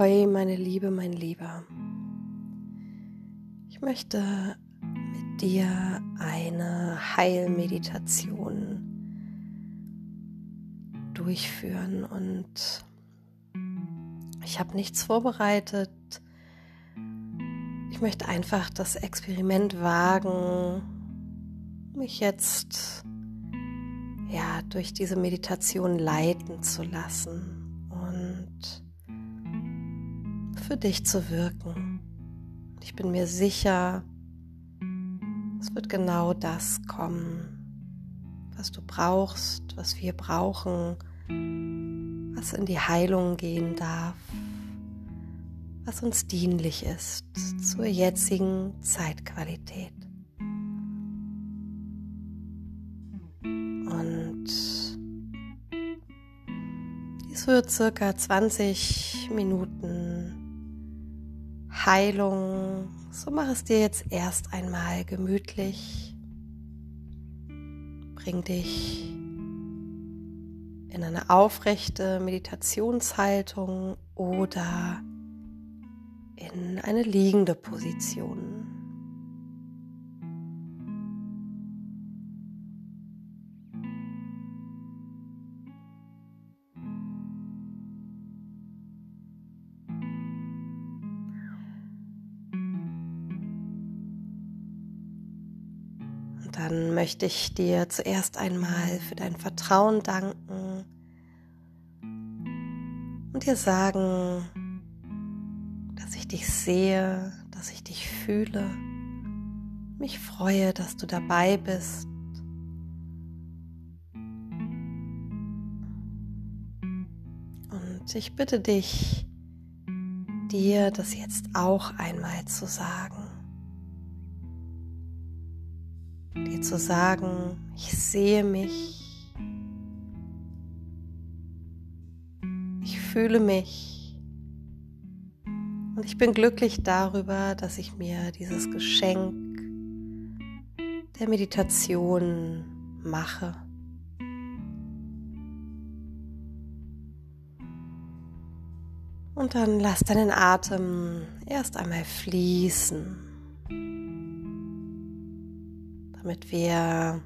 Ahoi, meine Liebe, mein Lieber. Ich möchte mit dir eine Heilmeditation durchführen und ich habe nichts vorbereitet. Ich möchte einfach das Experiment wagen, mich jetzt ja durch diese Meditation leiten zu lassen für dich zu wirken. Ich bin mir sicher, es wird genau das kommen, was du brauchst, was wir brauchen, was in die Heilung gehen darf, was uns dienlich ist zur jetzigen Zeitqualität. Und dies wird circa 20 Minuten Heilung. So mach es dir jetzt erst einmal gemütlich. Bring dich in eine aufrechte Meditationshaltung oder in eine liegende Position. Dann möchte ich dir zuerst einmal für dein Vertrauen danken und dir sagen, dass ich dich sehe, dass ich dich fühle, mich freue, dass du dabei bist. Und ich bitte dich, dir das jetzt auch einmal zu sagen. Zu sagen, ich sehe mich, ich fühle mich. Und ich bin glücklich darüber, dass ich mir dieses Geschenk der Meditation mache. Und dann lass deinen Atem erst einmal fließen damit wir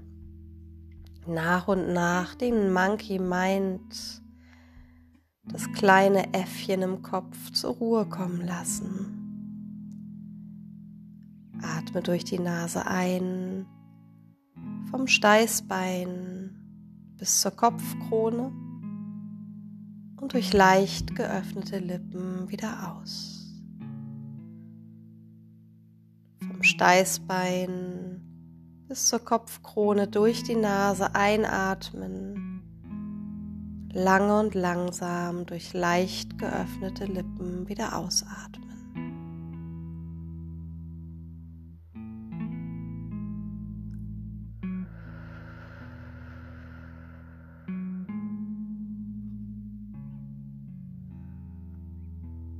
nach und nach den Monkey Mind, das kleine Äffchen im Kopf zur Ruhe kommen lassen. Atme durch die Nase ein, vom Steißbein bis zur Kopfkrone und durch leicht geöffnete Lippen wieder aus. Vom Steißbein bis zur Kopfkrone durch die Nase einatmen, lange und langsam durch leicht geöffnete Lippen wieder ausatmen.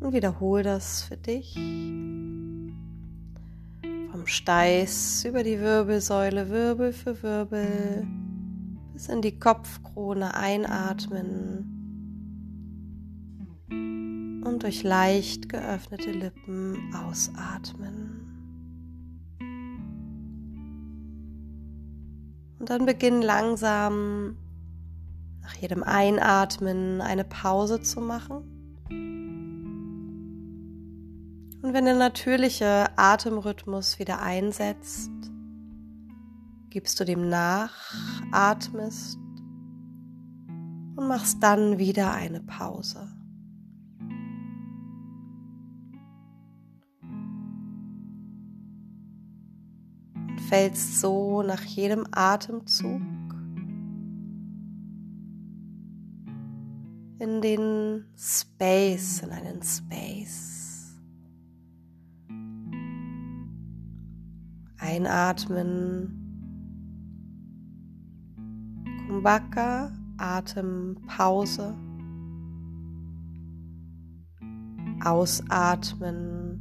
Und wiederhole das für dich Steiß über die Wirbelsäule Wirbel für Wirbel bis in die Kopfkrone einatmen und durch leicht geöffnete Lippen ausatmen. Und dann beginn langsam nach jedem Einatmen eine Pause zu machen und wenn der natürliche Atemrhythmus wieder einsetzt, gibst du dem nach, atmest und machst dann wieder eine Pause. Und fällst so nach jedem Atemzug in den Space, in einen Space. Einatmen. Kumbhaka, Atempause. Ausatmen.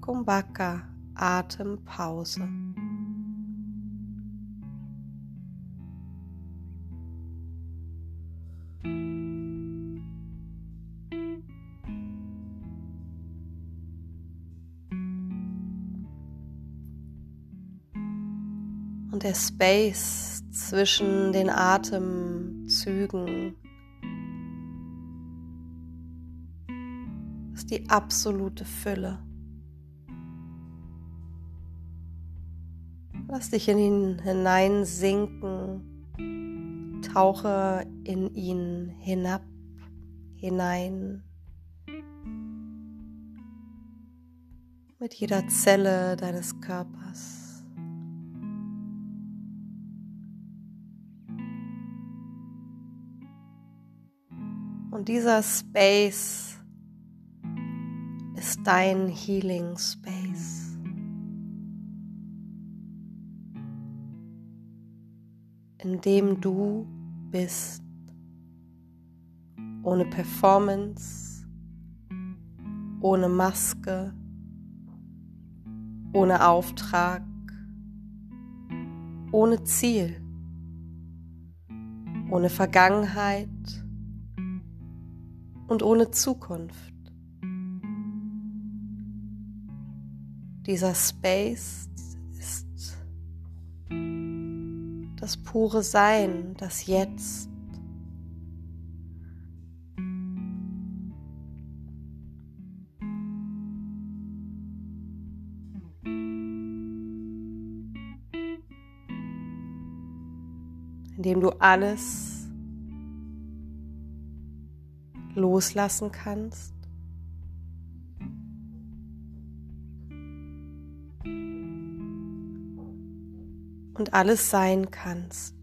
Kumbhaka, Atempause. Space zwischen den Atemzügen ist die absolute Fülle. Lass dich in ihn hineinsinken, tauche in ihn hinab, hinein. Mit jeder Zelle deines Körpers. Dieser Space ist dein Healing Space. In dem du bist, ohne Performance, ohne Maske, ohne Auftrag, ohne Ziel, ohne Vergangenheit und ohne Zukunft. Dieser Space ist das pure Sein, das Jetzt. indem du alles loslassen kannst. Und alles sein kannst.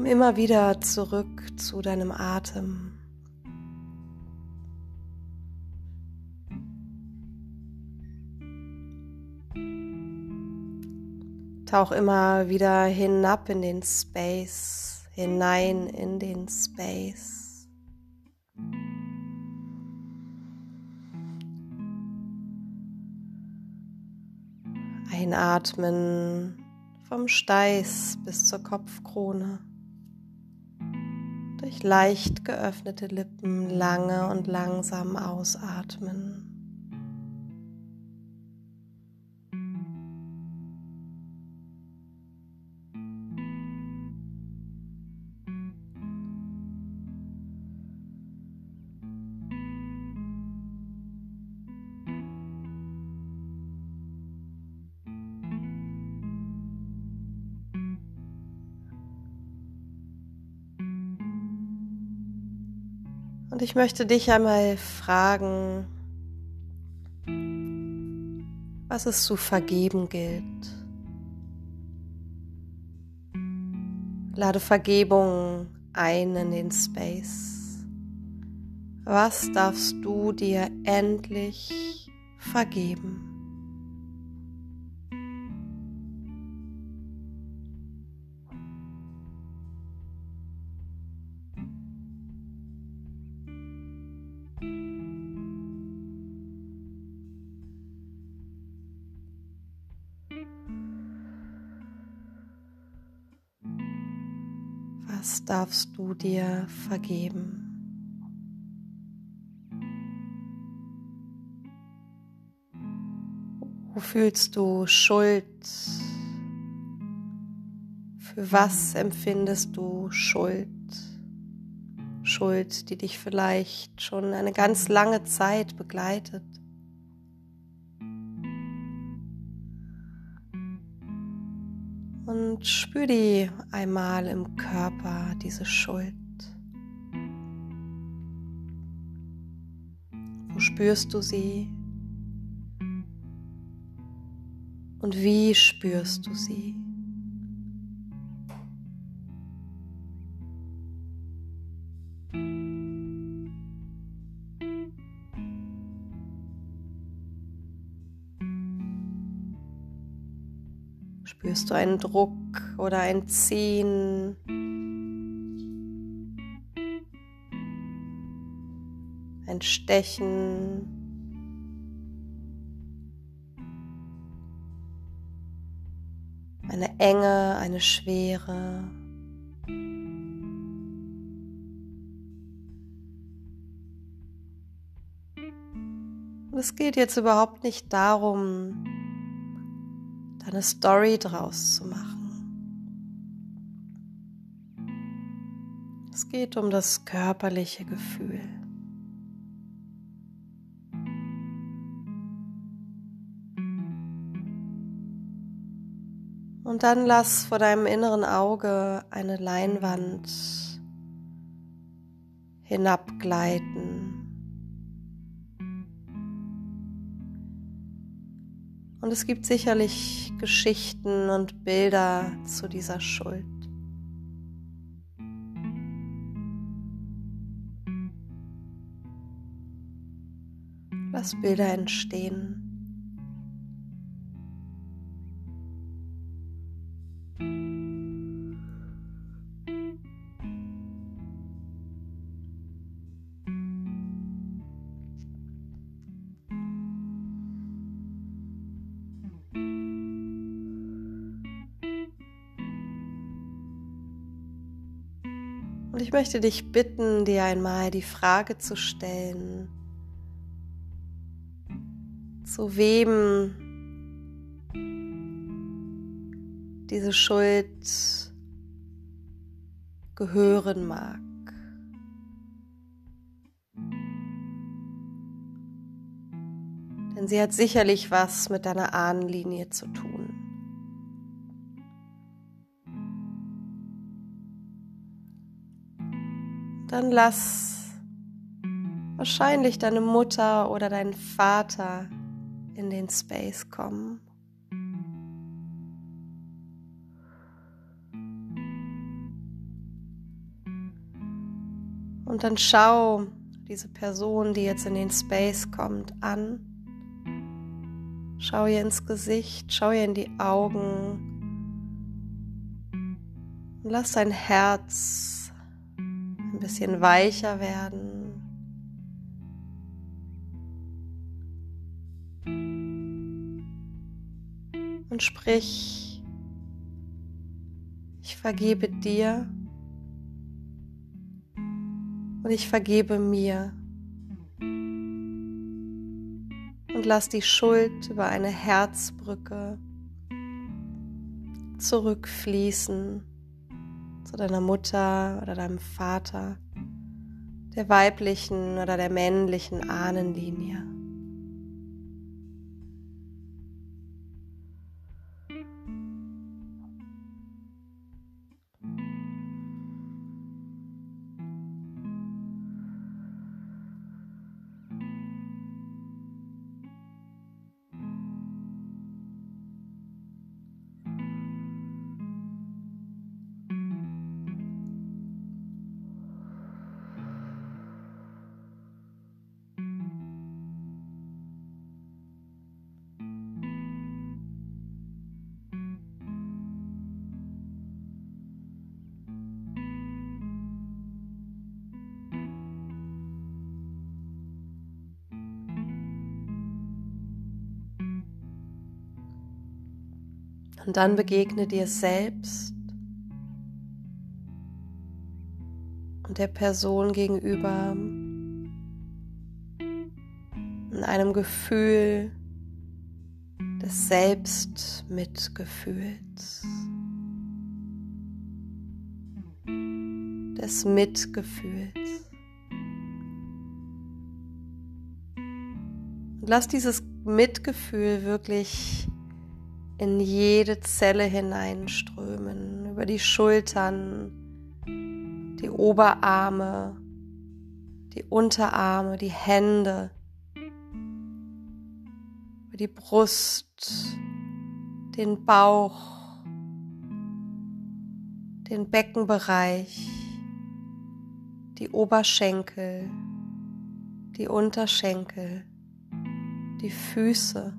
Komm immer wieder zurück zu deinem Atem. Tauch immer wieder hinab in den Space, hinein in den Space. Einatmen vom Steiß bis zur Kopfkrone durch leicht geöffnete Lippen lange und langsam ausatmen. Und ich möchte dich einmal fragen, was es zu vergeben gilt. Lade Vergebung ein in den Space. Was darfst du dir endlich vergeben? Was darfst du dir vergeben? Wo fühlst du Schuld? Für was empfindest du Schuld? Schuld, die dich vielleicht schon eine ganz lange Zeit begleitet. Und spür die einmal im Körper, diese Schuld. Wo spürst du sie? Und wie spürst du sie? Spürst du einen Druck oder ein Ziehen? Ein Stechen? Eine Enge, eine Schwere? es geht jetzt überhaupt nicht darum, eine Story draus zu machen. Es geht um das körperliche Gefühl. Und dann lass vor deinem inneren Auge eine Leinwand hinabgleiten. Und es gibt sicherlich Geschichten und Bilder zu dieser Schuld. Lass Bilder entstehen. Ich möchte dich bitten, dir einmal die Frage zu stellen, zu wem diese Schuld gehören mag. Denn sie hat sicherlich was mit deiner Ahnenlinie zu tun. Dann lass wahrscheinlich deine Mutter oder deinen Vater in den Space kommen. Und dann schau diese Person, die jetzt in den Space kommt, an. Schau ihr ins Gesicht, schau ihr in die Augen. Und lass dein Herz bisschen weicher werden. Und sprich, ich vergebe dir und ich vergebe mir. Und lass die Schuld über eine Herzbrücke zurückfließen zu deiner Mutter oder deinem Vater, der weiblichen oder der männlichen Ahnenlinie. Und dann begegne dir selbst und der Person gegenüber in einem Gefühl des Selbstmitgefühls, des Mitgefühls. Und lass dieses Mitgefühl wirklich in jede Zelle hineinströmen, über die Schultern, die Oberarme, die Unterarme, die Hände, über die Brust, den Bauch, den Beckenbereich, die Oberschenkel, die Unterschenkel, die Füße.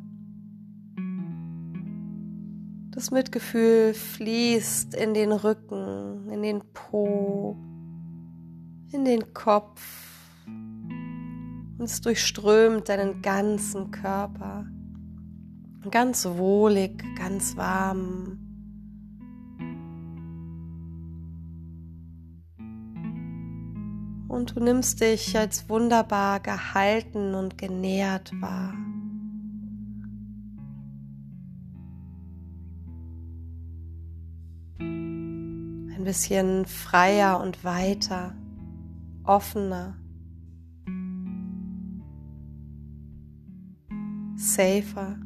Das Mitgefühl fließt in den Rücken, in den Po, in den Kopf und es durchströmt deinen ganzen Körper. Ganz wohlig, ganz warm. Und du nimmst dich als wunderbar gehalten und genährt wahr. Ein bisschen freier und weiter, offener, safer.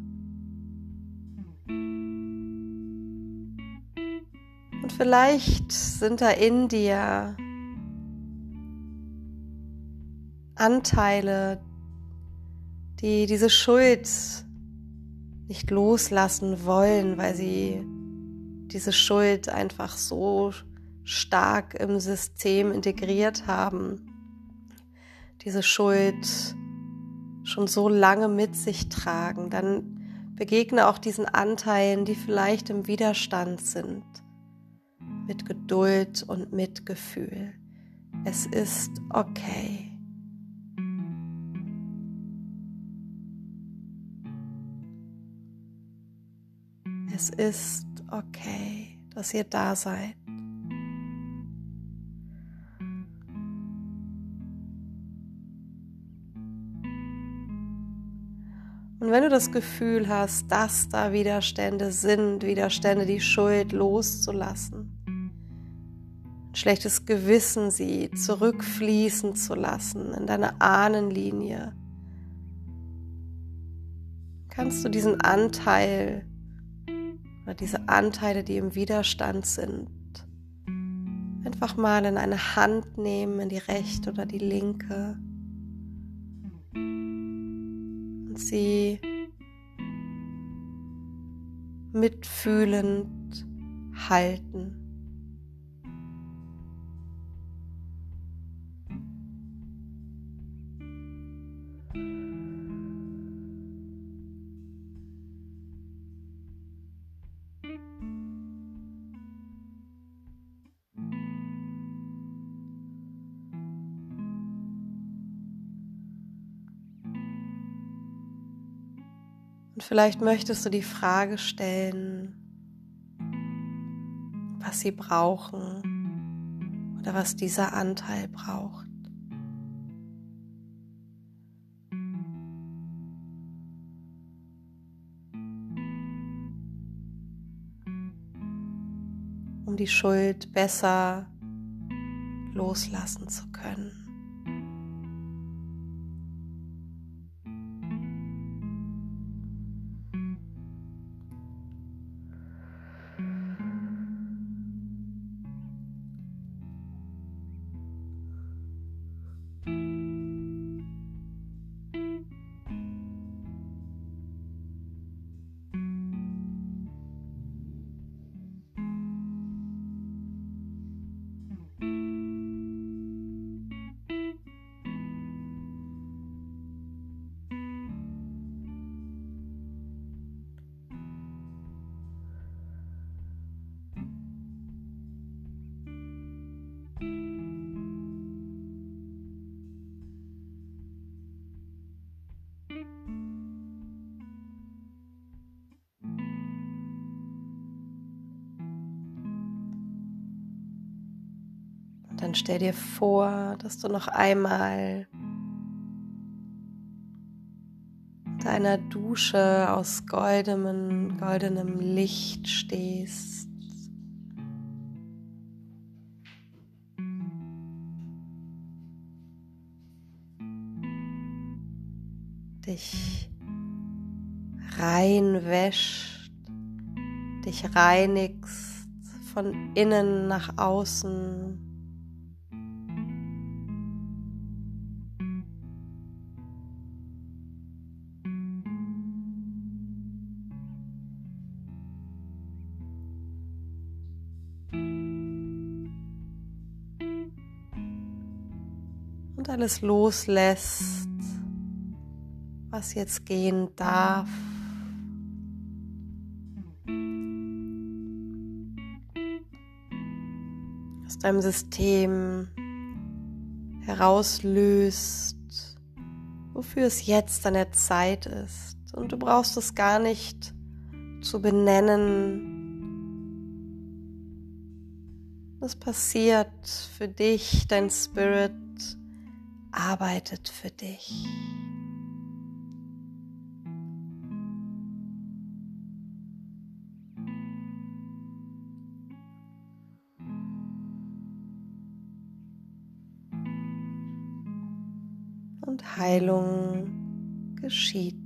Und vielleicht sind da in dir Anteile, die diese Schuld nicht loslassen wollen, weil sie diese Schuld einfach so stark im System integriert haben, diese Schuld schon so lange mit sich tragen, dann begegne auch diesen Anteilen, die vielleicht im Widerstand sind, mit Geduld und Mitgefühl. Es ist okay. Es ist okay, dass ihr da seid. Und wenn du das Gefühl hast, dass da Widerstände sind, Widerstände, die Schuld loszulassen, ein schlechtes Gewissen sie zurückfließen zu lassen in deine Ahnenlinie, kannst du diesen Anteil diese Anteile, die im Widerstand sind, einfach mal in eine Hand nehmen, in die rechte oder die linke und sie mitfühlend halten. Vielleicht möchtest du die Frage stellen, was sie brauchen oder was dieser Anteil braucht. um die Schuld besser loslassen zu können. Dann stell dir vor, dass du noch einmal deiner Dusche aus goldenem, goldenem Licht stehst. dich reinwäscht, dich reinigst von innen nach außen. Alles loslässt, was jetzt gehen darf. Aus deinem System herauslöst, wofür es jetzt an der Zeit ist. Und du brauchst es gar nicht zu benennen. Das passiert für dich, dein Spirit arbeitet für dich. Und Heilung geschieht.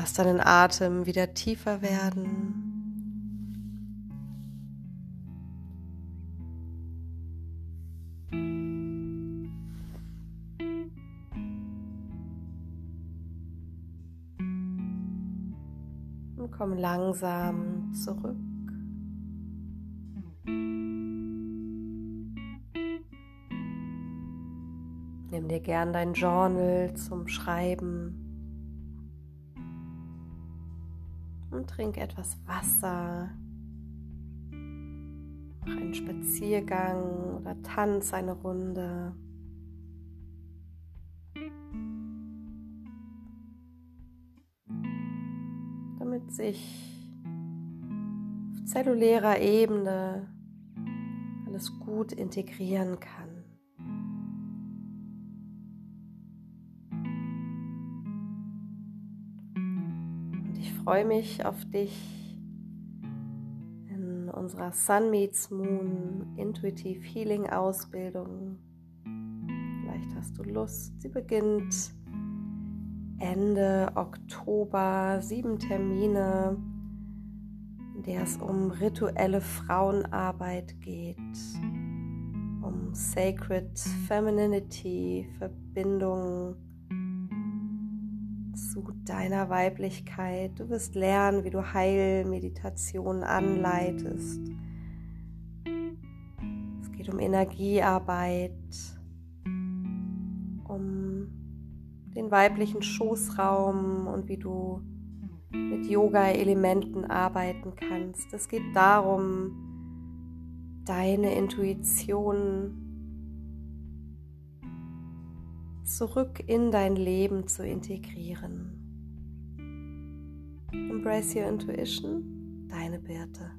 Lass deinen Atem wieder tiefer werden. Und komm langsam zurück. Nimm dir gern dein Journal zum Schreiben. Trink etwas Wasser. Mach einen Spaziergang oder tanz eine Runde. Damit sich auf zellulärer Ebene alles gut integrieren kann. Freue mich auf dich in unserer Sun Meets Moon Intuitive Healing Ausbildung. Vielleicht hast du Lust. Sie beginnt Ende Oktober. Sieben Termine, in der es um rituelle Frauenarbeit geht, um Sacred Femininity, Verbindung zu deiner Weiblichkeit. Du wirst lernen, wie du Heilmeditationen anleitest. Es geht um Energiearbeit, um den weiblichen Schoßraum und wie du mit Yoga-Elementen arbeiten kannst. Es geht darum, deine Intuition zurück in dein Leben zu integrieren. Embrace your intuition, deine Birte.